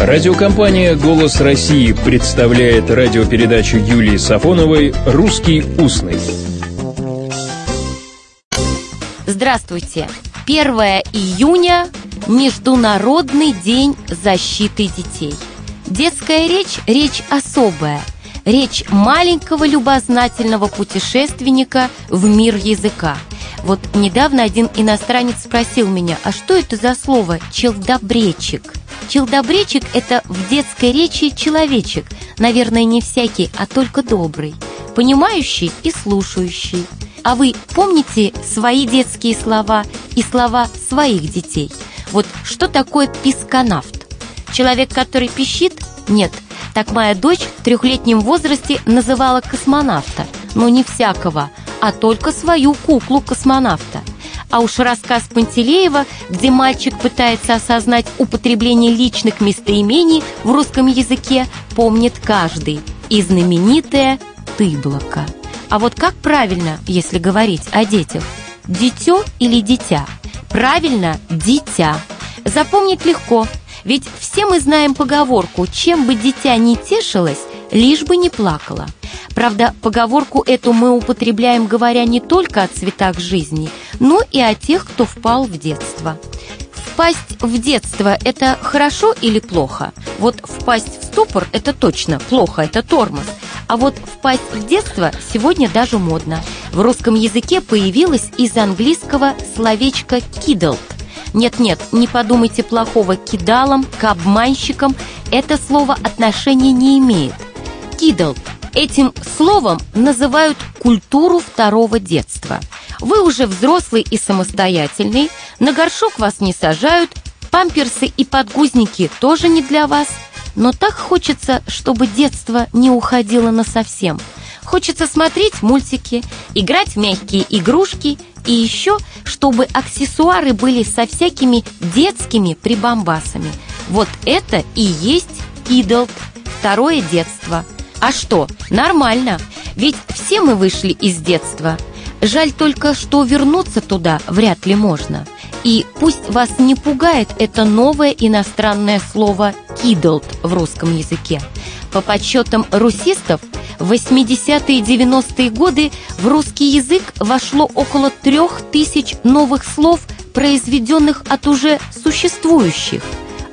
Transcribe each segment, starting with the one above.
Радиокомпания «Голос России» представляет радиопередачу Юлии Сафоновой «Русский устный». Здравствуйте! 1 июня – Международный день защиты детей. Детская речь – речь особая, речь маленького любознательного путешественника в мир языка. Вот недавно один иностранец спросил меня, а что это за слово «челдобречик»? Челдобречик – это в детской речи человечек, наверное, не всякий, а только добрый, понимающий и слушающий. А вы помните свои детские слова и слова своих детей? Вот что такое писконавт? Человек, который пищит? Нет. Так моя дочь в трехлетнем возрасте называла космонавта. Но не всякого, а только свою куклу-космонавта. А уж рассказ Пантелеева, где мальчик пытается осознать употребление личных местоимений в русском языке, помнит каждый. И знаменитое «тыблоко». А вот как правильно, если говорить о детях? Дитё или дитя? Правильно, дитя. Запомнить легко, ведь все мы знаем поговорку «чем бы дитя не тешилось, лишь бы не плакало». Правда, поговорку эту мы употребляем, говоря не только о цветах жизни, но и о тех, кто впал в детство. Впасть в детство – это хорошо или плохо? Вот впасть в ступор – это точно плохо, это тормоз. А вот впасть в детство сегодня даже модно. В русском языке появилось из английского словечко «кидл». Нет-нет, не подумайте плохого кидалом, к обманщикам. Это слово отношения не имеет. Кидл Этим словом называют культуру второго детства. Вы уже взрослый и самостоятельный, на горшок вас не сажают, памперсы и подгузники тоже не для вас. Но так хочется, чтобы детство не уходило насовсем. Хочется смотреть мультики, играть в мягкие игрушки и еще, чтобы аксессуары были со всякими детскими прибамбасами. Вот это и есть идол, второе детство – а что, нормально, ведь все мы вышли из детства. Жаль только, что вернуться туда вряд ли можно. И пусть вас не пугает это новое иностранное слово «кидолт» в русском языке. По подсчетам русистов, в 80-е и 90-е годы в русский язык вошло около трех тысяч новых слов, произведенных от уже существующих,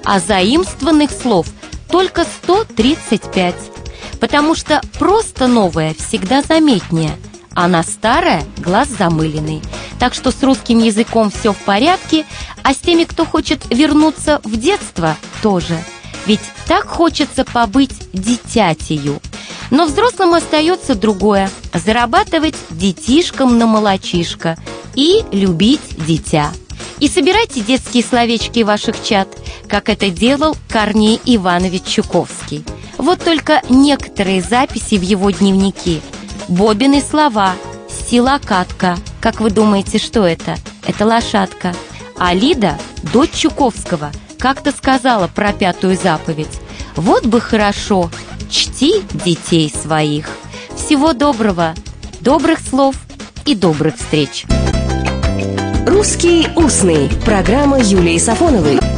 а заимствованных слов только 135 потому что просто новое всегда заметнее, а на старое глаз замыленный. Так что с русским языком все в порядке, а с теми, кто хочет вернуться в детство, тоже. Ведь так хочется побыть дитятею. Но взрослым остается другое – зарабатывать детишкам на молочишко и любить дитя. И собирайте детские словечки ваших чат, как это делал Корней Иванович Чуковский – вот только некоторые записи в его дневнике. Бобины слова, сила катка. Как вы думаете, что это? Это лошадка. А Лида, дочь Чуковского, как-то сказала про пятую заповедь. Вот бы хорошо, чти детей своих. Всего доброго, добрых слов и добрых встреч. «Русский устный» – программа Юлии Сафоновой.